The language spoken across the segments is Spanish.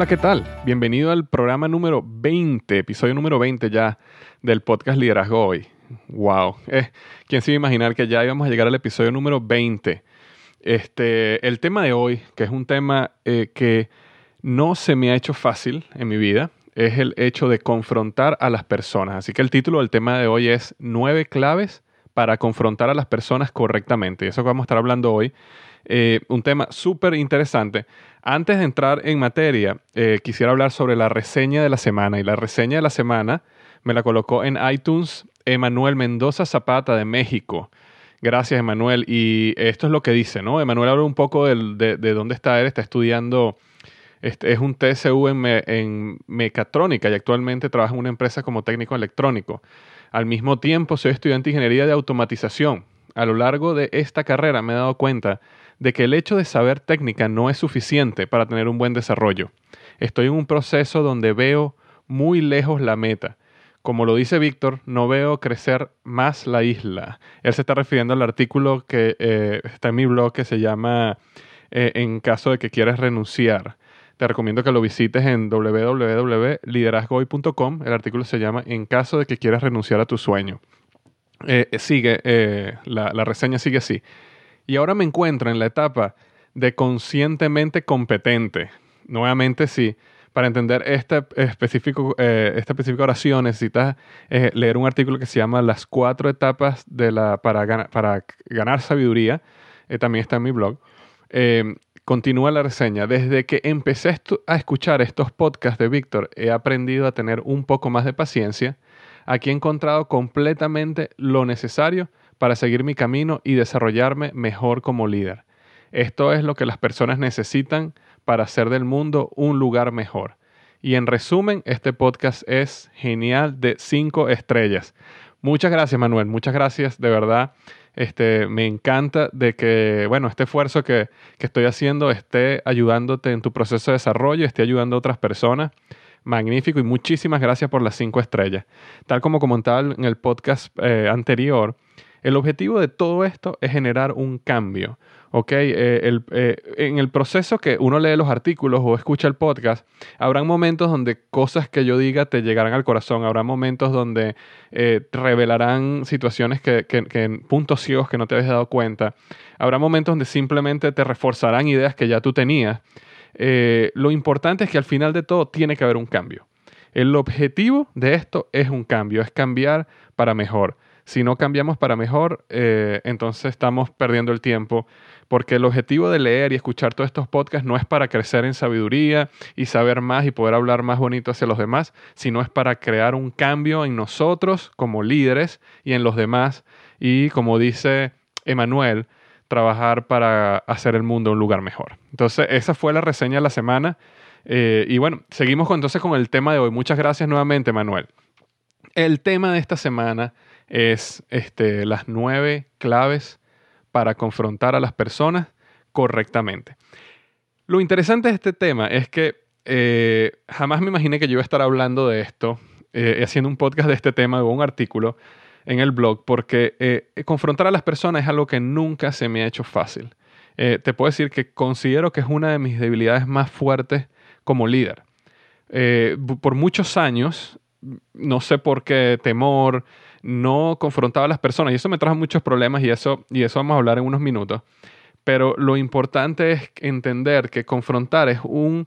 Hola, ¿qué tal? Bienvenido al programa número 20, episodio número 20 ya del podcast Liderazgo Hoy. ¡Wow! Eh, ¿Quién se iba a imaginar que ya íbamos a llegar al episodio número 20? Este, el tema de hoy, que es un tema eh, que no se me ha hecho fácil en mi vida, es el hecho de confrontar a las personas. Así que el título del tema de hoy es Nueve claves para confrontar a las personas correctamente. Y eso que vamos a estar hablando hoy. Eh, un tema súper interesante antes de entrar en materia, eh, quisiera hablar sobre la reseña de la semana. Y la reseña de la semana me la colocó en iTunes Emanuel Mendoza Zapata de México. Gracias, Emanuel. Y esto es lo que dice, ¿no? Emanuel habla un poco de, dónde está él. Está estudiando, este, es un TSU en, en, mecatrónica y actualmente trabaja en una empresa como técnico electrónico. Al mismo tiempo, soy estudiante de ingeniería de automatización. A lo largo de esta carrera me he dado cuenta de que el hecho de saber técnica no es suficiente para tener un buen desarrollo. Estoy en un proceso donde veo muy lejos la meta. Como lo dice Víctor, no veo crecer más la isla. Él se está refiriendo al artículo que eh, está en mi blog que se llama eh, En caso de que quieras renunciar. Te recomiendo que lo visites en www.liderazgoy.com. El artículo se llama En caso de que quieras renunciar a tu sueño. Eh, sigue, la, la reseña sigue así. Y ahora me encuentro en la etapa de conscientemente competente. Nuevamente, sí. Para entender este específico, eh, esta específica oración necesitas eh, leer un artículo que se llama Las cuatro etapas de la, para, para ganar sabiduría. Eh, también está en mi blog. Continúa la reseña. Desde que empecé a escuchar estos podcasts de Víctor, he aprendido a tener un poco más de paciencia. Aquí he encontrado completamente lo necesario para seguir mi camino y desarrollarme mejor como líder. Esto es lo que las personas necesitan para hacer del mundo un lugar mejor. Y en resumen, este podcast es genial de cinco estrellas. Muchas gracias, Manuel. Muchas gracias, de verdad. Este, me encanta de que, bueno, este esfuerzo que, que estoy haciendo esté ayudándote en tu proceso de desarrollo, esté ayudando a otras personas. Magnífico y muchísimas gracias por las cinco estrellas. Tal como comentaba en el podcast eh, anterior, el objetivo de todo esto es generar un cambio. ¿Ok? Eh, eh, en el proceso que uno lee los artículos o escucha el podcast, habrán momentos donde cosas que yo diga te llegarán al corazón, habrá momentos donde eh, revelarán situaciones que, que, puntos ciegos que no te habías dado cuenta, habrá momentos donde simplemente te reforzarán ideas que ya tú tenías. lo importante es que al final de todo tiene que haber un cambio. El objetivo de esto es un cambio, es cambiar para mejor si no cambiamos para mejor, eh, entonces estamos perdiendo el tiempo, porque el objetivo de leer y escuchar todos estos podcasts no es para crecer en sabiduría y saber más y poder hablar más bonito hacia los demás, sino es para crear un cambio en nosotros como líderes y en los demás. Y como dice Emanuel, trabajar para hacer el mundo un lugar mejor. Entonces, esa fue la reseña de la semana. Eh, y bueno, seguimos entonces con el tema de hoy. Muchas gracias nuevamente, Manuel. El tema de esta semana es este, las nueve claves para confrontar a las personas correctamente. Lo interesante de este tema es que eh, jamás me imaginé que yo iba a estar hablando de esto, eh, haciendo un podcast de este tema o un artículo en el blog, porque eh, confrontar a las personas es algo que nunca se me ha hecho fácil. te puedo decir que considero que es una de mis debilidades más fuertes como líder. por muchos años, no sé por qué temor, no confrontaba a las personas y eso me trajo muchos problemas y eso, y eso vamos a hablar en unos minutos. Pero lo importante es entender que confrontar es un,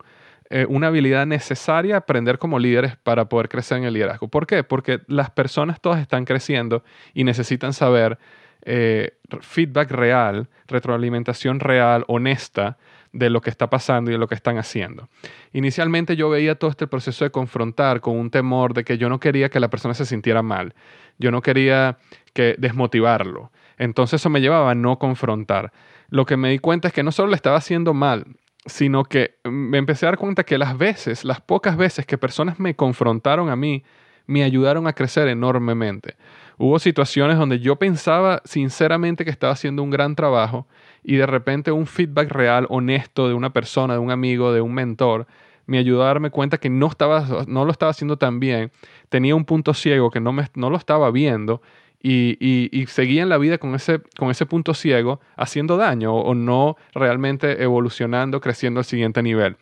eh, una habilidad necesaria aprender como líderes para poder crecer en el liderazgo. ¿Por qué? Porque las personas todas están creciendo y necesitan saber eh, feedback real, retroalimentación real, honesta de lo que está pasando y de lo que están haciendo. Inicialmente yo veía todo este proceso de confrontar con un temor de que yo no quería que la persona se sintiera mal, yo no quería que desmotivarlo. Entonces eso me llevaba a no confrontar. Lo que me di cuenta es que no solo le estaba haciendo mal, sino que me empecé a dar cuenta que las veces, las pocas veces que personas me confrontaron a mí, me ayudaron a crecer enormemente. Hubo situaciones donde yo pensaba sinceramente que estaba haciendo un gran trabajo y de repente un feedback real, honesto de una persona, de un amigo, de un mentor, me ayudó a darme cuenta que no, estaba, no lo estaba haciendo tan bien, tenía un punto ciego que no, me, no lo estaba viendo y, y, seguía en la vida con ese, con ese punto ciego haciendo daño o, no realmente evolucionando, creciendo al siguiente nivel.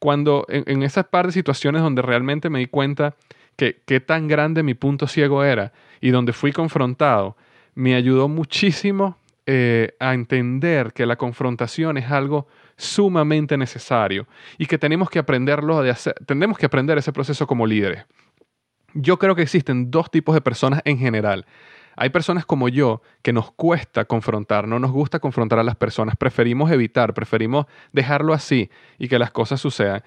Cuando en, en esas par de situaciones donde realmente me di cuenta que qué tan grande mi punto ciego era y donde fui confrontado, me ayudó muchísimo eh, a entender que la confrontación es algo sumamente necesario y que tenemos que aprenderlo de hacer, tenemos que aprender ese proceso como líderes. Yo creo que existen dos tipos de personas en general. Hay personas como yo que nos cuesta confrontar, no nos gusta confrontar a las personas, preferimos evitar, preferimos dejarlo así y que las cosas sucedan.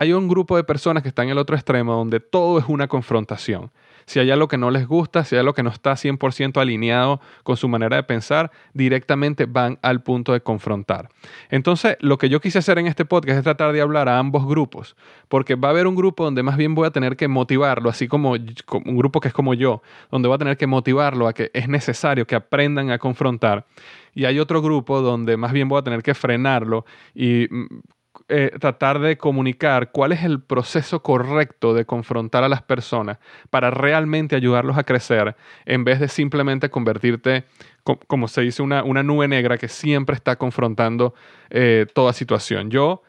Hay un grupo de personas que están en el otro extremo donde todo es una confrontación si hay algo que no les gusta, si hay algo que no está 100% alineado con su manera de pensar, directamente van al punto de confrontar. Entonces, lo que yo quise hacer en este podcast es tratar de hablar a ambos grupos, porque va a haber un grupo donde más bien voy a tener que motivarlo, así como un grupo que es como yo, donde voy a tener que motivarlo a que es necesario que aprendan a confrontar. Y hay otro grupo donde más bien voy a tener que frenarlo y mm, eh, tratar de comunicar cuál es el proceso correcto de confrontar a las personas para realmente ayudarlos a crecer en vez de simplemente convertirte, como se dice, una, una nube negra que siempre está confrontando eh, toda situación. Yo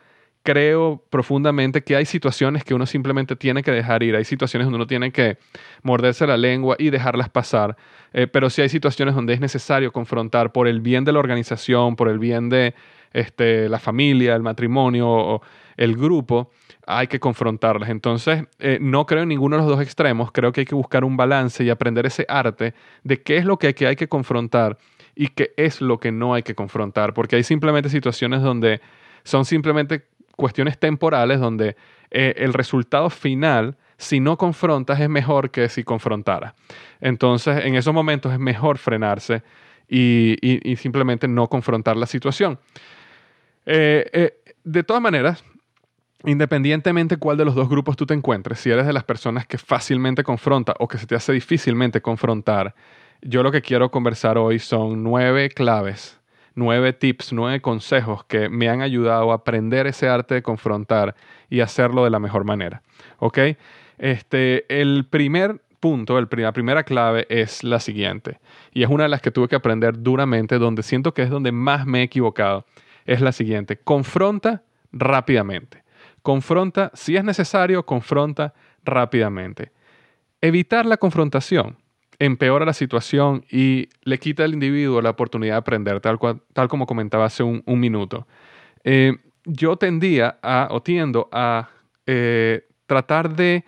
creo profundamente que hay situaciones que uno simplemente tiene que dejar ir, hay situaciones donde uno tiene que morderse la lengua y dejarlas pasar, eh, pero sí hay situaciones donde es necesario confrontar por el bien de la organización, por el bien de este, la familia, el matrimonio o el grupo, hay que confrontarlas. Entonces, eh, no creo en ninguno de los dos extremos, creo que hay que buscar un balance y aprender ese arte de qué es lo que hay que, confrontar y qué es lo que no hay que confrontar, porque hay simplemente situaciones donde son simplemente cuestiones temporales, donde eh, el resultado final, si no confrontas, es mejor que si confrontaras. Entonces, en esos momentos es mejor frenarse y simplemente no confrontar la situación. Eh, eh, de todas maneras, independientemente cuál de los dos grupos tú te encuentres, si eres de las personas que fácilmente confronta o que se te hace difícilmente confrontar, yo lo que quiero conversar hoy son nueve claves, nueve tips, nueve consejos que me han ayudado a aprender ese arte de confrontar y hacerlo de la mejor manera. ¿Ok? Este, el primer punto, la primera clave es la siguiente, y es una de las que tuve que aprender duramente, donde siento que es donde más me he equivocado es la siguiente. Confronta rápidamente. Confronta, si es necesario, confronta rápidamente. Evitar la confrontación empeora la situación y le quita al individuo la oportunidad de aprender, tal, tal como comentaba hace un, minuto. Eh, yo tendía a, o tiendo a eh, tratar de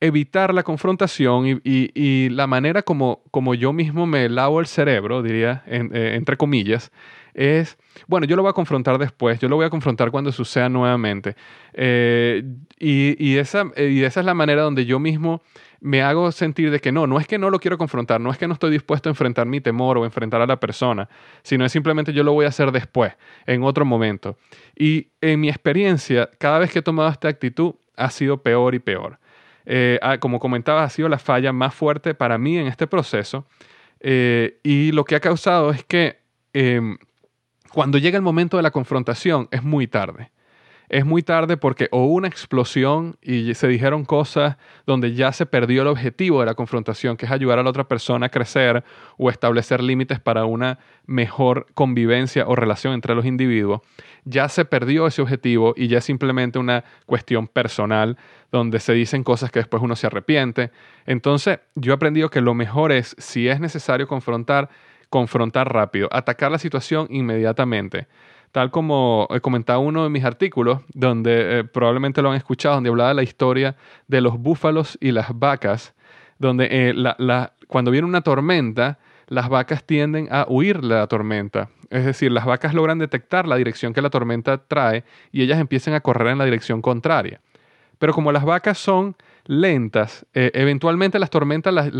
evitar la confrontación y, la manera como, como, yo mismo me lavo el cerebro, diría, eh, entre comillas, es, bueno, yo lo voy a confrontar después, yo lo voy a confrontar cuando suceda nuevamente. Eh, y, esa, y esa es la manera donde yo mismo me hago sentir de que no, no es que no lo quiero confrontar, no es que no estoy dispuesto a enfrentar mi temor o enfrentar a la persona, sino es simplemente yo lo voy a hacer después, en otro momento. Y en mi experiencia, cada vez que he tomado esta actitud, ha sido peor y peor. Eh, ah, como comentaba, ha sido la falla más fuerte para mí en este proceso. Eh, y lo que ha causado es que em, cuando llega el momento de la confrontación es muy tarde es muy tarde porque o una explosión y se dijeron cosas donde ya se perdió el objetivo de la confrontación, que es ayudar a la otra persona a crecer o establecer límites para una mejor convivencia o relación entre los individuos. Ya se perdió ese objetivo y ya es simplemente una cuestión personal donde se dicen cosas que después uno se arrepiente. Entonces, yo he aprendido que lo mejor es, si es necesario confrontar, confrontar rápido, atacar la situación inmediatamente tal como he comentado uno de mis artículos, donde eh, probablemente lo han escuchado, donde hablaba de la historia de los búfalos y las vacas, donde eh, cuando viene una tormenta, las vacas tienden a huir de la tormenta. Es decir, las vacas logran detectar la dirección que la tormenta trae y ellas empiezan a correr en la dirección contraria. Pero como las vacas son lentas, eh, eventualmente las tormentas las,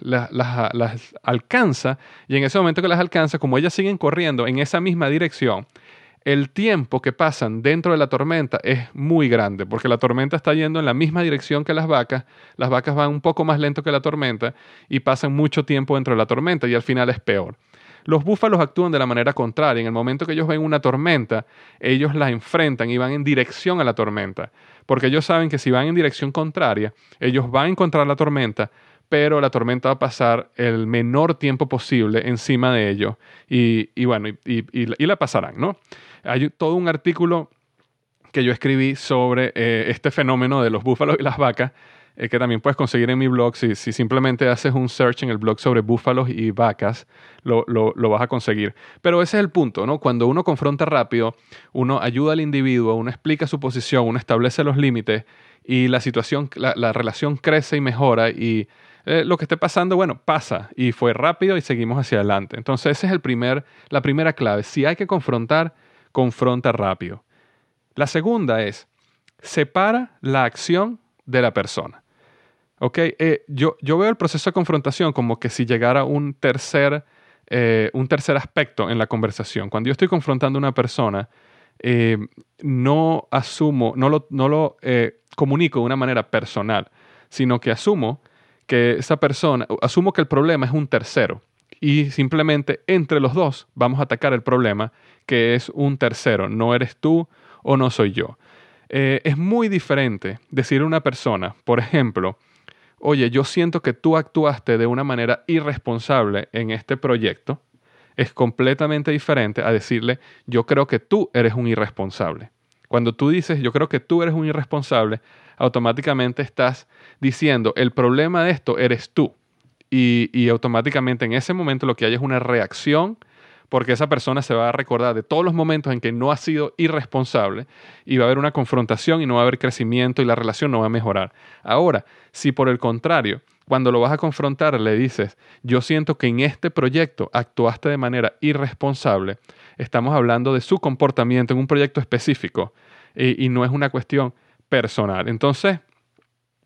las, alcanza y en ese momento que las alcanza, como ellas siguen corriendo en esa misma dirección, el tiempo que pasan dentro de la tormenta es muy grande, porque la tormenta está yendo en la misma dirección que las vacas, las vacas van un poco más lento que la tormenta y pasan mucho tiempo dentro de la tormenta y al final es peor. Los búfalos actúan de la manera contraria. En el momento que ellos ven una tormenta, ellos la enfrentan y van en dirección a la tormenta, porque ellos saben que si van en dirección contraria, ellos van a encontrar la tormenta, pero la tormenta va a pasar el menor tiempo posible encima de ellos y, bueno, y, la pasarán, ¿no? Hay todo un artículo que yo escribí sobre eh, este fenómeno de los búfalos y las vacas, eh, que también puedes conseguir en mi blog. Si, simplemente haces un search en el blog sobre búfalos y vacas, lo, lo, vas a conseguir. Pero ese es el punto, ¿no? Cuando uno confronta rápido, uno ayuda al individuo, uno explica su posición, uno establece los límites y la situación, la, la relación crece y mejora y eh, lo que esté pasando, bueno, pasa y fue rápido y seguimos hacia adelante. Entonces, esa es el primer, la primera clave. Si hay que confrontar, confronta rápido. La segunda es, separa la acción de la persona. ¿Ok? Eh, yo, yo, veo el proceso de confrontación como que si llegara un tercer, eh, un tercer aspecto en la conversación. Cuando yo estoy confrontando a una persona, no asumo, no lo, no lo comunico de una manera personal, sino que asumo que esa persona, asumo que el problema es un tercero y simplemente entre los dos vamos a atacar el problema que es un tercero, no eres tú o no soy yo. Eh, es muy diferente decir a una persona, por ejemplo, oye, yo siento que tú actuaste de una manera irresponsable en este proyecto, es completamente diferente a decirle, yo creo que tú eres un irresponsable. Cuando tú dices, yo creo que tú eres un irresponsable, automáticamente estás diciendo, el problema de esto eres tú. Y, automáticamente en ese momento lo que hay es una reacción porque esa persona se va a recordar de todos los momentos en que no ha sido irresponsable y va a haber una confrontación y no va a haber crecimiento y la relación no va a mejorar. Ahora, si por el contrario, cuando lo vas a confrontar le dices, yo siento que en este proyecto actuaste de manera irresponsable, estamos hablando de su comportamiento en un proyecto específico y no es una cuestión personal. Entonces,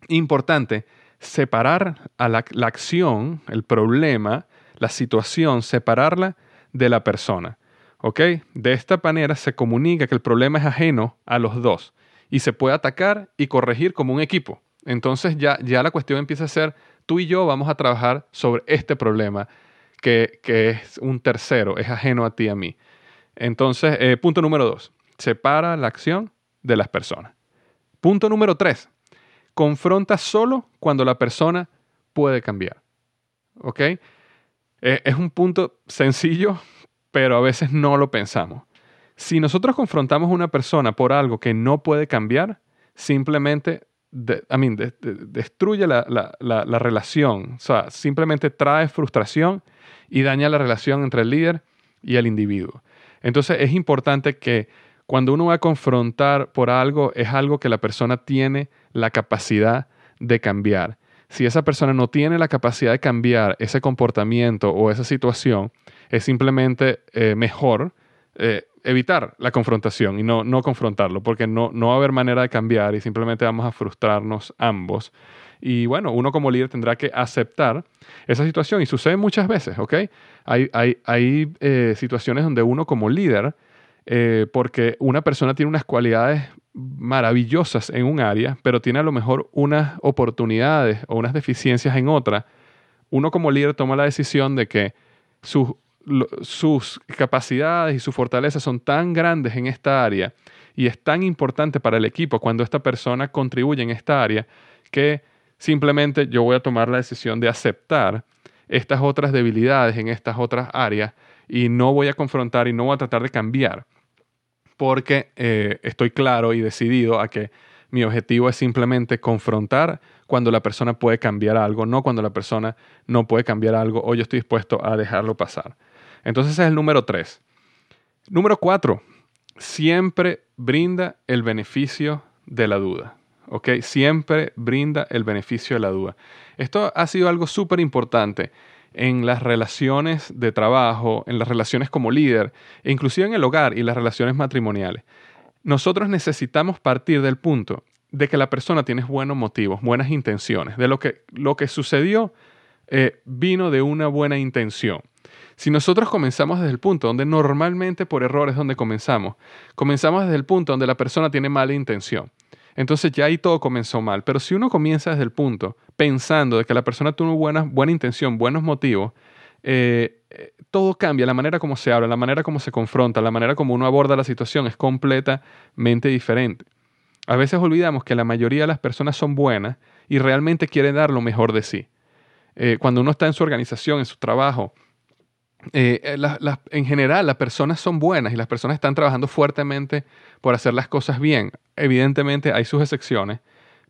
importante, separar la, acción, el problema, la situación, separarla de la persona. ¿Ok? De esta manera se comunica que el problema es ajeno a los dos y se puede atacar y corregir como un equipo. Entonces ya, ya la cuestión empieza a ser, tú y yo vamos a trabajar sobre este problema que, es un tercero, es ajeno a ti y a mí. Entonces, eh, punto número dos, separa la acción de las personas. Punto número tres, confronta solo cuando la persona puede cambiar. ¿Ok? Eh, es un punto sencillo, pero a veces no lo pensamos. Si nosotros confrontamos a una persona por algo que no puede cambiar, simplemente destruye la, la, relación. O sea, simplemente trae frustración y daña la relación entre el líder y el individuo. Entonces es importante que cuando uno va a confrontar por algo, es algo que la persona tiene la capacidad de cambiar. Si esa persona no tiene la capacidad de cambiar ese comportamiento o esa situación, es simplemente eh, mejor eh, evitar la confrontación y no, no confrontarlo, porque no, no va a haber manera de cambiar y simplemente vamos a frustrarnos ambos. Y bueno, uno como líder tendrá que aceptar esa situación y sucede muchas veces, ¿ok? Hay, hay, hay eh, situaciones donde uno como líder, porque una persona tiene unas cualidades maravillosas en un área, pero tiene a lo mejor unas oportunidades o unas deficiencias en otra, uno como líder toma la decisión de que sus sus capacidades y sus fortalezas son tan grandes en esta área y es tan importante para el equipo cuando esta persona contribuye en esta área que simplemente yo voy a tomar la decisión de aceptar estas otras debilidades en estas otras áreas y no voy a confrontar y no voy a tratar de cambiar porque eh, estoy claro y decidido a que mi objetivo es simplemente confrontar cuando la persona puede cambiar algo, no cuando la persona no puede cambiar algo o yo estoy dispuesto a dejarlo pasar. Entonces ese es el número tres. Número cuatro, siempre brinda el beneficio de la duda. ¿Ok? Siempre brinda el beneficio de la duda. Esto ha sido algo súper importante en las relaciones de trabajo, en las relaciones como líder, e inclusive en el hogar y las relaciones matrimoniales. Nosotros necesitamos partir del punto de que la persona tiene buenos motivos, buenas intenciones, de lo que, lo que sucedió eh, vino de una buena intención. Si nosotros comenzamos desde el punto donde normalmente por errores donde comenzamos, comenzamos desde el punto donde la persona tiene mala intención. Entonces ya ahí todo comenzó mal. Pero si uno comienza desde el punto pensando de que la persona tuvo buena, buena intención, buenos motivos, eh, eh, todo cambia. La manera como se habla, la manera como se confronta, la manera como uno aborda la situación es completamente diferente. A veces olvidamos que la mayoría de las personas son buenas y realmente quieren dar lo mejor de sí. Eh, cuando uno está en su organización, en su trabajo, en general las personas son buenas y las personas están trabajando fuertemente por hacer las cosas bien. Evidentemente hay sus excepciones,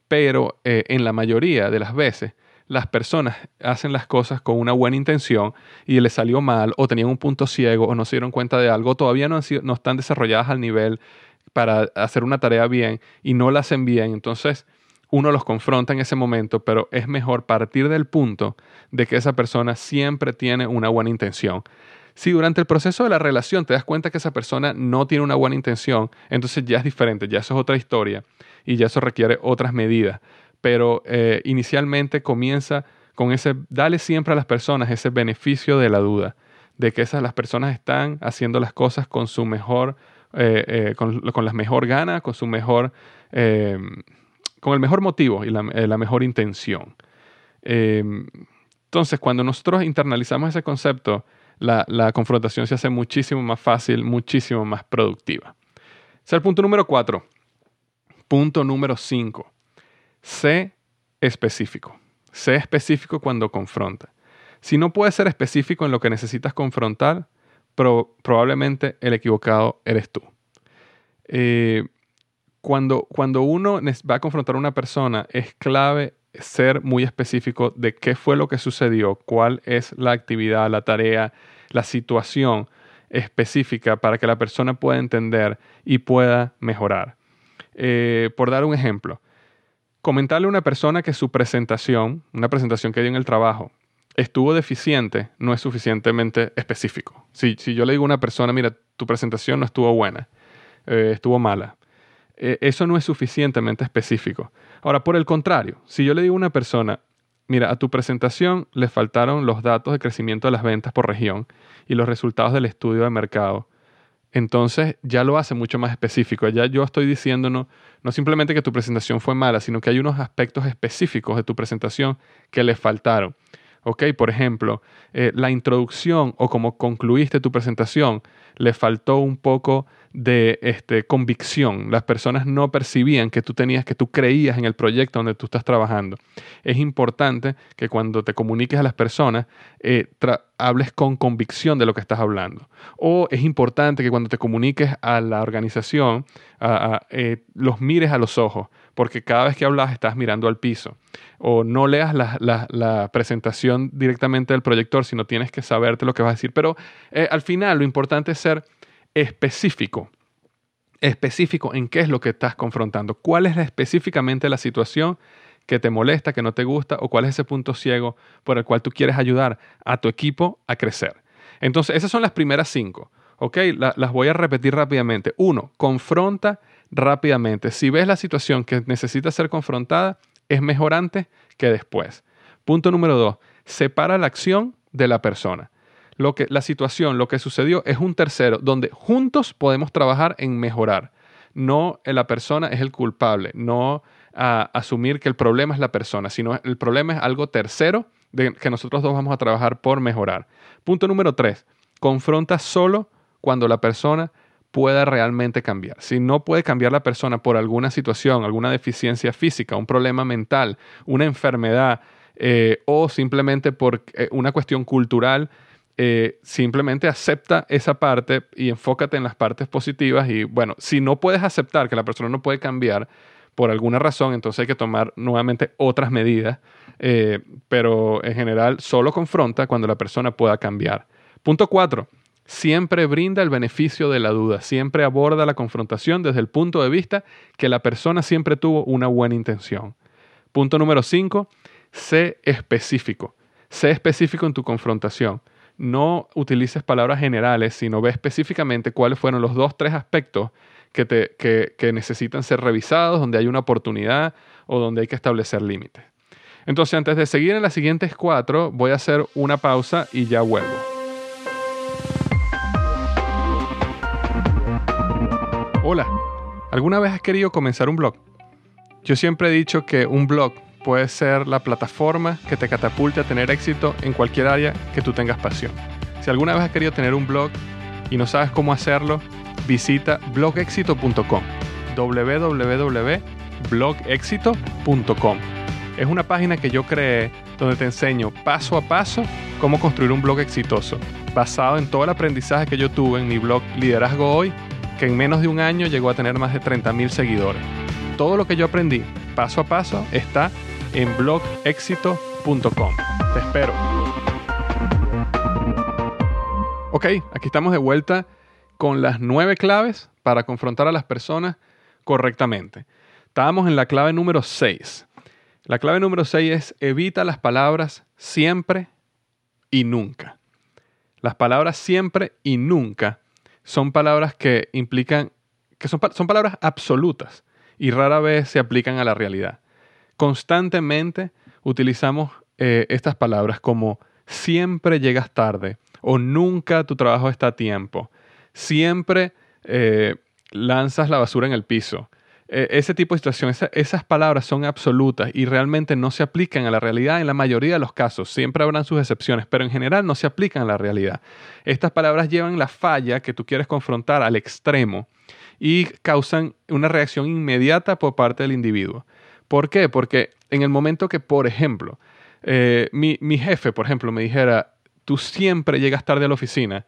pero eh, en la mayoría de las veces las personas hacen las cosas con una buena intención y les salió mal o tenían un punto ciego o no se dieron cuenta de algo, todavía no, no están desarrolladas al nivel para hacer una tarea bien y no la hacen bien. Entonces, uno los confronta en ese momento, pero es mejor partir del punto de que esa persona siempre tiene una buena intención. Si durante el proceso de la relación te das cuenta que esa persona no tiene una buena intención, entonces ya es diferente, ya eso es otra historia y ya eso requiere otras medidas. Pero eh, inicialmente comienza con ese, dale siempre a las personas ese beneficio de la duda, de que esas las personas están haciendo las cosas con su mejor, eh, eh, con, las mejor ganas, con su mejor con el mejor motivo y la, mejor intención. Em, entonces, cuando nosotros internalizamos ese concepto, la, confrontación se hace muchísimo más fácil, muchísimo más productiva. Es el punto número cuatro. Punto número cinco. Sé específico. Sé específico cuando confronta. Si no puedes ser específico en lo que necesitas confrontar, probablemente el equivocado eres tú. Eh, cuando, cuando uno va a confrontar a una persona, es clave ser muy específico de qué fue lo que sucedió, cuál es la actividad, la tarea, la situación específica para que la persona pueda entender y pueda mejorar. Eh, por dar un ejemplo, comentarle a una persona que su presentación, una presentación que dio en el trabajo, estuvo deficiente, no es suficientemente específico. Si, yo le digo a una persona, mira, tu presentación no estuvo buena, eh, estuvo mala, eh, eso no es suficientemente específico. Ahora, por el contrario, si yo le digo a una persona, mira, a tu presentación le faltaron los datos de crecimiento de las ventas por región y los resultados del estudio de mercado, entonces ya lo hace mucho más específico. Ya yo estoy diciendo no, simplemente que tu presentación fue mala, sino que hay unos aspectos específicos de tu presentación que le faltaron. ¿Ok? Por ejemplo, eh, la introducción o como concluiste tu presentación, le faltó un poco de este, convicción. Las personas no percibían que tú tenías, que tú creías en el proyecto donde tú estás trabajando. Es importante que cuando te comuniques a las personas, eh, hables con convicción de lo que estás hablando. O es importante que cuando te comuniques a la organización, eh, los mires a los ojos, porque cada vez que hablas estás mirando al piso. O no leas la, presentación directamente del proyector, sino tienes que saberte lo que vas a decir. Pero eh, al final lo importante es ser específico. Específico en qué es lo que estás confrontando. ¿Cuál es específicamente la situación que te molesta, que no te gusta o cuál es ese punto ciego por el cual tú quieres ayudar a tu equipo a crecer. Entonces, esas son las primeras cinco. ¿Ok? las voy a repetir rápidamente. Uno, confronta rápidamente. Si ves la situación que necesita ser confrontada, es mejor antes que después. Punto número dos, separa la acción de la persona. Lo que, la situación, lo que sucedió es un tercero, donde juntos podemos trabajar en mejorar. No la persona es el culpable, no asumir que el problema es la persona, sino el problema es algo tercero de que nosotros dos vamos a trabajar por mejorar. Punto número tres, confronta solo cuando la persona pueda realmente cambiar. Si no puede cambiar la persona por alguna situación, alguna deficiencia física, un problema mental, una enfermedad eh, o simplemente por eh, una cuestión cultural, eh, simplemente acepta esa parte y enfócate en las partes positivas y bueno, si no puedes aceptar que la persona no puede cambiar por alguna razón, entonces hay que tomar nuevamente otras medidas, pero en general solo confronta cuando la persona pueda cambiar. Punto cuatro, siempre brinda el beneficio de la duda, siempre aborda la confrontación desde el punto de vista que la persona siempre tuvo una buena intención. Punto número 5, sé específico. Sé específico en tu confrontación. No utilices palabras generales, sino ve específicamente cuáles fueron los dos, tres aspectos que, que necesitan ser revisados, donde hay una oportunidad o donde hay que establecer límites. Entonces, antes de seguir en las siguientes cuatro, voy a hacer una pausa y ya vuelvo. Hola, ¿alguna vez has querido comenzar un blog? Yo siempre he dicho que un blog puede ser la plataforma que te catapulte a tener éxito en cualquier área que tú tengas pasión. Si alguna vez has querido tener un blog y no sabes cómo hacerlo, visita blogexito.com www.blogexito.com Es una página que yo creé donde te enseño paso a paso cómo construir un blog exitoso, basado en todo el aprendizaje que yo tuve en mi blog Liderazgo Hoy que en menos de un año llegó a tener más de 30.000 seguidores. Todo lo que yo aprendí paso a paso está en blogexito.com. Te espero. Ok, aquí estamos de vuelta con las nueve claves para confrontar a las personas correctamente. Estábamos en la clave número 6. La clave número 6 es evita las palabras siempre y nunca. Las palabras siempre y nunca son palabras que implican, que son, son palabras absolutas y rara vez se aplican a la realidad. Constantemente utilizamos eh, estas palabras como siempre llegas tarde o nunca tu trabajo está a tiempo, siempre eh, lanzas la basura en el piso, e, ese tipo de situación, esas palabras son absolutas y realmente no se aplican a la realidad en la mayoría de los casos. Siempre habrán sus excepciones, pero en general no se aplican a la realidad. Estas palabras llevan la falla que tú quieres confrontar al extremo y causan una reacción inmediata por parte del individuo. ¿Por qué? Porque en el momento que, por ejemplo, eh, mi, mi jefe, por ejemplo, me dijera, tú siempre llegas tarde a la oficina,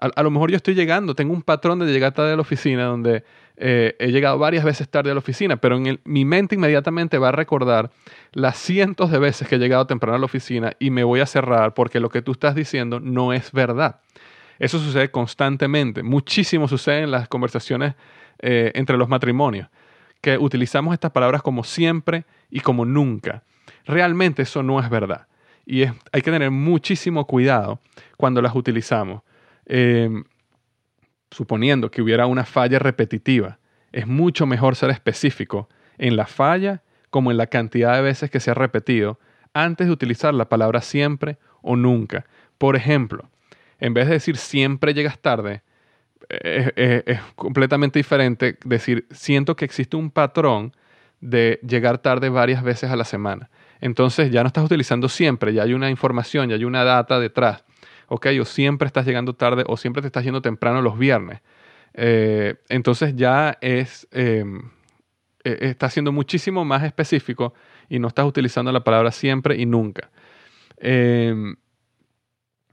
a, lo mejor yo estoy llegando, tengo un patrón de llegar tarde a la oficina donde eh, he llegado varias veces tarde a la oficina, pero en mi mente inmediatamente va a recordar las cientos de veces que he llegado temprano a la oficina y me voy a cerrar porque lo que tú estás diciendo no es verdad. Eso sucede constantemente, muchísimo sucede en las conversaciones eh, entre los matrimonios, que utilizamos estas palabras como siempre y como nunca. Realmente eso no es verdad. Y hay que tener muchísimo cuidado cuando las utilizamos Em, suponiendo que hubiera una falla repetitiva, es mucho mejor ser específico en la falla como en la cantidad de veces que se ha repetido antes de utilizar la palabra siempre o nunca. Por ejemplo, en vez de decir siempre llegas tarde, es, completamente diferente decir siento que existe un patrón de llegar tarde varias veces a la semana. Entonces ya no estás utilizando siempre, ya hay una información, ya hay una data detrás ok, o siempre estás llegando tarde o siempre te estás yendo temprano los viernes. Eh, entonces ya es, em, e, está siendo muchísimo más específico y no estás utilizando la palabra siempre y nunca. Em,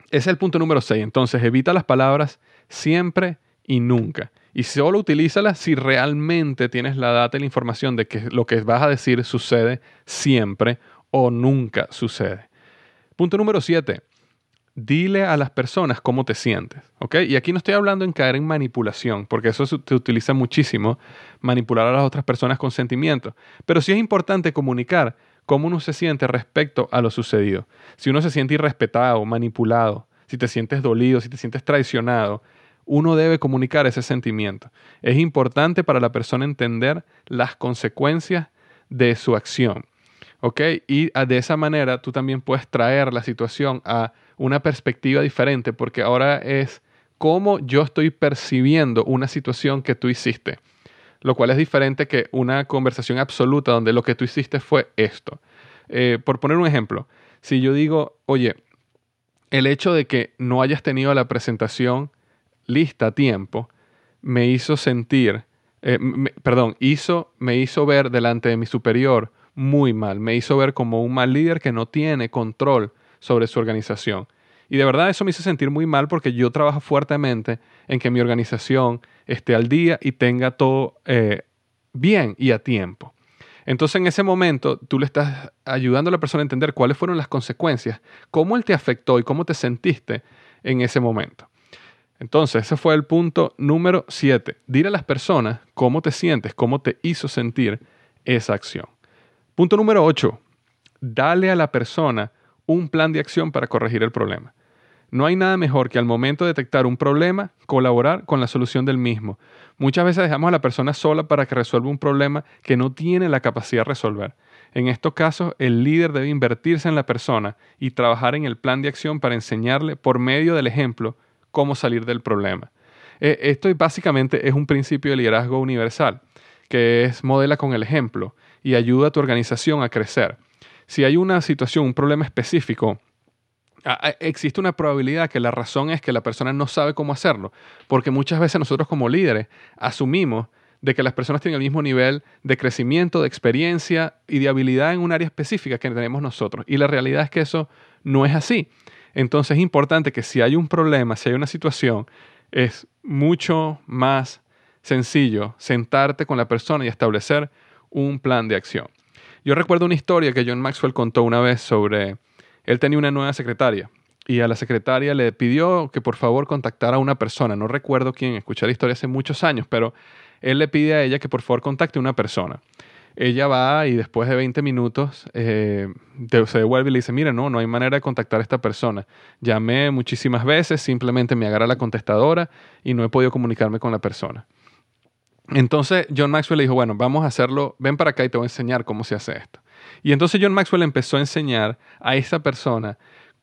ese es el punto número 6. Entonces evita las palabras siempre y nunca. Y solo utilízalas si realmente tienes la data y la información de que lo que vas a decir sucede siempre o nunca sucede. Punto número 7 dile a las personas cómo te sientes, ¿ok? Y aquí no estoy hablando en caer en manipulación, porque eso se utiliza muchísimo, manipular a las otras personas con sentimientos. Pero sí es importante comunicar cómo uno se siente respecto a lo sucedido. Si uno se siente irrespetado, manipulado, si te sientes dolido, si te sientes traicionado, uno debe comunicar ese sentimiento. Es importante para la persona entender las consecuencias de su acción. ¿Ok? Y de esa manera tú también puedes traer la situación a una perspectiva diferente, porque ahora es cómo yo estoy percibiendo una situación que tú hiciste, lo cual es diferente que una conversación absoluta donde lo que tú hiciste fue esto. Eh, por poner un ejemplo, si yo digo, oye, el hecho de que no hayas tenido la presentación lista a tiempo me hizo sentir, eh, perdón, hizo, me hizo ver delante de mi superior muy mal, me hizo ver como un mal líder que no tiene control sobre su organización. Y de verdad eso me hizo sentir muy mal porque yo trabajo fuertemente en que mi organización esté al día y tenga todo eh, bien y a tiempo. Entonces en ese momento tú le estás ayudando a la persona a entender cuáles fueron las consecuencias, cómo él te afectó y cómo te sentiste en ese momento. Entonces ese fue el punto número 7. Dile a las personas cómo te sientes, cómo te hizo sentir esa acción. Punto número 8. Dale a la persona un plan de acción para corregir el problema. No hay nada mejor que al momento de detectar un problema, colaborar con la solución del mismo. Muchas veces dejamos a la persona sola para que resuelva un problema que no tiene la capacidad de resolver. En estos casos, el líder debe invertirse en la persona y trabajar en el plan de acción para enseñarle por medio del ejemplo cómo salir del problema. Eh, esto básicamente es un principio de liderazgo universal, que es modela con el ejemplo y ayuda a tu organización a crecer. Si hay una situación, un problema específico, existe una probabilidad que la razón es que la persona no sabe cómo hacerlo, porque muchas veces nosotros como líderes asumimos de que las personas tienen el mismo nivel de crecimiento, de experiencia y de habilidad en un área específica que tenemos nosotros. Y la realidad es que eso no es así. Entonces es importante que si hay un problema, si hay una situación, es mucho más sencillo sentarte con la persona y establecer un plan de acción. Yo recuerdo una historia que John Maxwell contó una vez sobre él tenía una nueva secretaria y a la secretaria le pidió que por favor contactara a una persona. No recuerdo quién, escuché la historia hace muchos años, pero él le pide a ella que por favor contacte a una persona. Ella va y después de 20 minutos eh, se devuelve y le dice, mira, no, no hay manera de contactar a esta persona. Llamé muchísimas veces, simplemente me agarra la contestadora y no he podido comunicarme con la persona. Entonces John Maxwell le dijo, bueno, vamos a hacerlo, ven para acá y te voy a enseñar cómo se hace esto. Y entonces John Maxwell empezó a enseñar a esa persona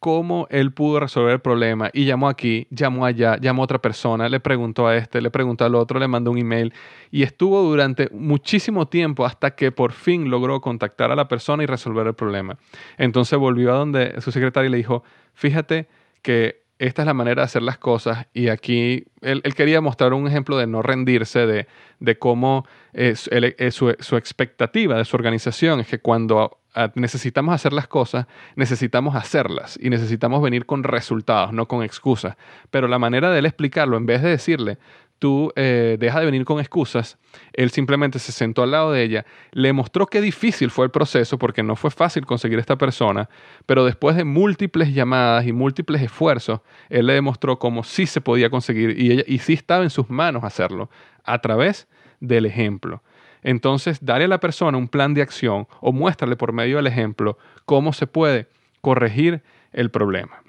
cómo él pudo resolver el problema y llamó aquí, llamó allá, llamó a otra persona, le preguntó a este, le preguntó al otro, le mandó un email y estuvo durante muchísimo tiempo hasta que por fin logró contactar a la persona y resolver el problema. Entonces volvió a donde su secretaria y le dijo, fíjate que esta es la manera de hacer las cosas y aquí él, quería mostrar un ejemplo de no rendirse, de, de cómo es, su, su, expectativa de su organización es que cuando necesitamos hacer las cosas, necesitamos hacerlas y necesitamos venir con resultados, no con excusas. Pero la manera de él explicarlo, en vez de decirle, tú eh, deja de venir con excusas, él simplemente se sentó al lado de ella, le mostró qué difícil fue el proceso porque no fue fácil conseguir esta persona, pero después de múltiples llamadas y múltiples esfuerzos, él le demostró cómo sí se podía conseguir y, ella, y sí estaba en sus manos hacerlo a través del ejemplo. Entonces, dale a la persona un plan de acción o muéstrale por medio del ejemplo cómo se puede corregir el problema.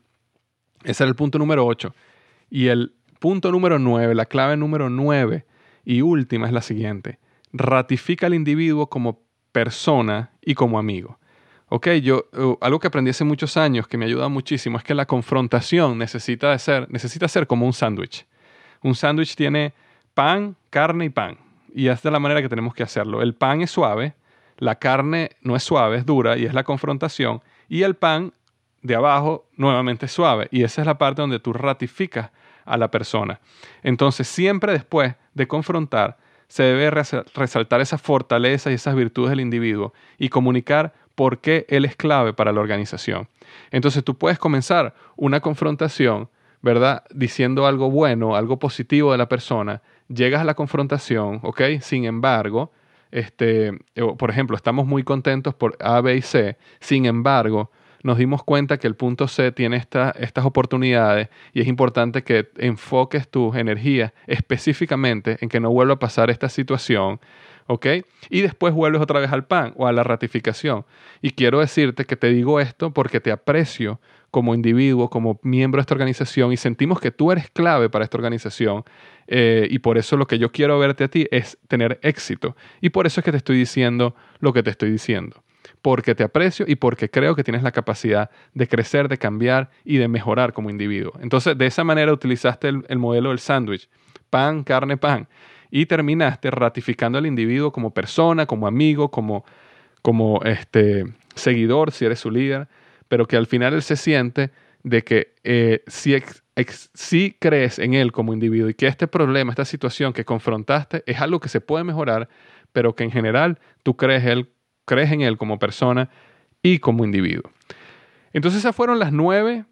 Ese era el punto número 8. Y el punto número 9, la clave número 9 y última es la siguiente. Ratifica al individuo como persona y como amigo. Ok, yo, uh, algo que aprendí hace muchos años que me ayuda muchísimo es que la confrontación necesita, ser, necesita ser como un sándwich. Un sándwich tiene pan, carne y pan. Y es de la manera que tenemos que hacerlo. El pan es suave, la carne no es suave, es dura y es la confrontación. Y el pan de abajo nuevamente suave. Y esa es la parte donde tú ratificas a la persona. Entonces, siempre después de confrontar, se debe resaltar esa fortaleza y esas virtudes del individuo y comunicar por qué él es clave para la organización. Entonces, tú puedes comenzar una confrontación, ¿verdad? Diciendo algo bueno, algo positivo de la persona, llegas a la confrontación, ¿ok? Sin embargo, este, por ejemplo, estamos muy contentos por A, B y C, sin embargo, nos dimos cuenta que el punto C tiene estas oportunidades y es importante que enfoques tu energía específicamente en que no vuelva a pasar esta situación, ¿ok? Y después vuelves otra vez al pan o a la ratificación. Y quiero decirte que te digo esto porque te aprecio como individuo, como miembro de esta organización y sentimos que tú eres clave para esta organización eh, y por eso lo que yo quiero verte a ti es tener éxito. Y por eso es que te estoy diciendo lo que te estoy diciendo. Porque te aprecio y porque creo que tienes la capacidad de crecer, de cambiar y de mejorar como individuo. Entonces, de esa manera utilizaste el, el modelo del sándwich. Pan, carne, pan y terminaste ratificando al individuo como persona, como amigo, como, como este, seguidor, si eres su líder, pero que al final él se siente de que eh, si, crees en él como individuo y que este problema, esta situación que confrontaste es algo que se puede mejorar, pero que en general tú crees, él, crees en él como persona y como individuo. Entonces esas fueron las nueve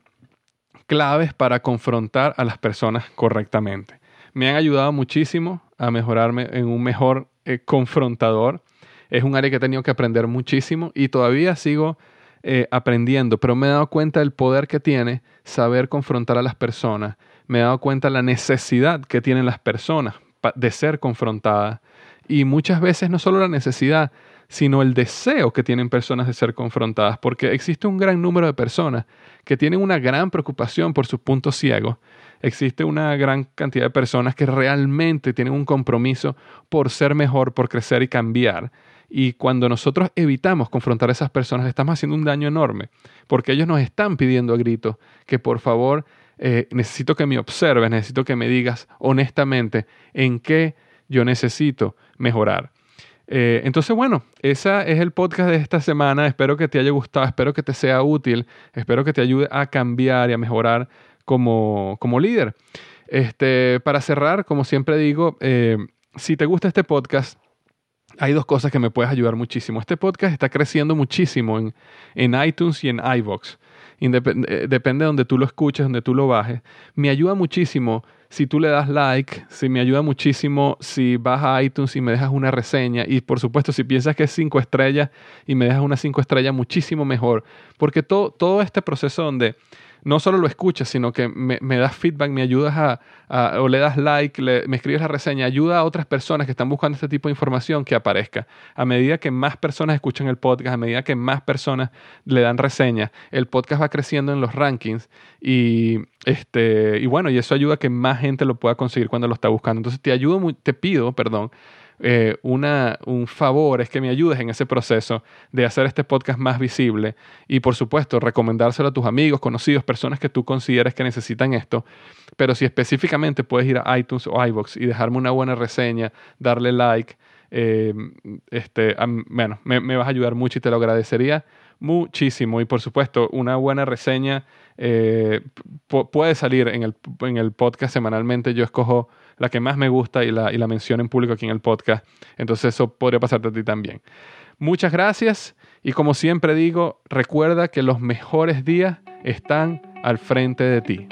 claves para confrontar a las personas correctamente. Me han ayudado muchísimo a mejorarme en un mejor eh, confrontador. Es un área que he tenido que aprender muchísimo y todavía sigo eh, aprendiendo, pero me he dado cuenta del poder que tiene saber confrontar a las personas. Me he dado cuenta de la necesidad que tienen las personas de ser confrontadas. Y muchas veces no solo la necesidad, sino el deseo que tienen personas de ser confrontadas, porque existe un gran número de personas que tienen una gran preocupación por sus puntos ciegos existe una gran cantidad de personas que realmente tienen un compromiso por ser mejor, por crecer y cambiar. Y cuando nosotros evitamos confrontar a esas personas, estamos haciendo un daño enorme, porque ellos nos están pidiendo a gritos que por favor eh, necesito que me observes, necesito que me digas honestamente en qué yo necesito mejorar. Eh, entonces, bueno, ese es el podcast de esta semana. Espero que te haya gustado, espero que te sea útil, espero que te ayude a cambiar y a mejorar como, como líder. Este, para cerrar, como siempre digo, eh, si te gusta este podcast, hay dos cosas que me puedes ayudar muchísimo. Este podcast está creciendo muchísimo en, en iTunes y en iVoox. Eh, depende de donde tú lo escuches, donde tú lo bajes. Me ayuda muchísimo si tú le das like, si me ayuda muchísimo si vas a iTunes y me dejas una reseña. Y por supuesto, si piensas que es cinco estrellas y me dejas una cinco estrellas, muchísimo mejor. Porque todo, todo este proceso donde no solo lo escuchas, sino que me, das feedback, me ayudas a, o le das like, me escribes la reseña, ayuda a otras personas que están buscando este tipo de información que aparezca. A medida que más personas escuchan el podcast, a medida que más personas le dan reseñas, el podcast va creciendo en los rankings y, este, y bueno, y eso ayuda a que más gente lo pueda conseguir cuando lo está buscando. Entonces te ayudo, te pido, perdón, eh, un favor es que me ayudes en ese proceso de hacer este podcast más visible y por supuesto recomendárselo a tus amigos, conocidos, personas que tú consideres que necesitan esto. Pero si específicamente puedes ir a iTunes o iBox y dejarme una buena reseña, darle like, eh, este, bueno, me, vas a ayudar mucho y te lo agradecería muchísimo. Y por supuesto, una buena reseña eh, puede salir en el, en el podcast semanalmente. Yo escojo la que más me gusta y la, y la menciono en público aquí en el podcast. Entonces eso podría pasarte a ti también. Muchas gracias y como siempre digo, recuerda que los mejores días están al frente de ti.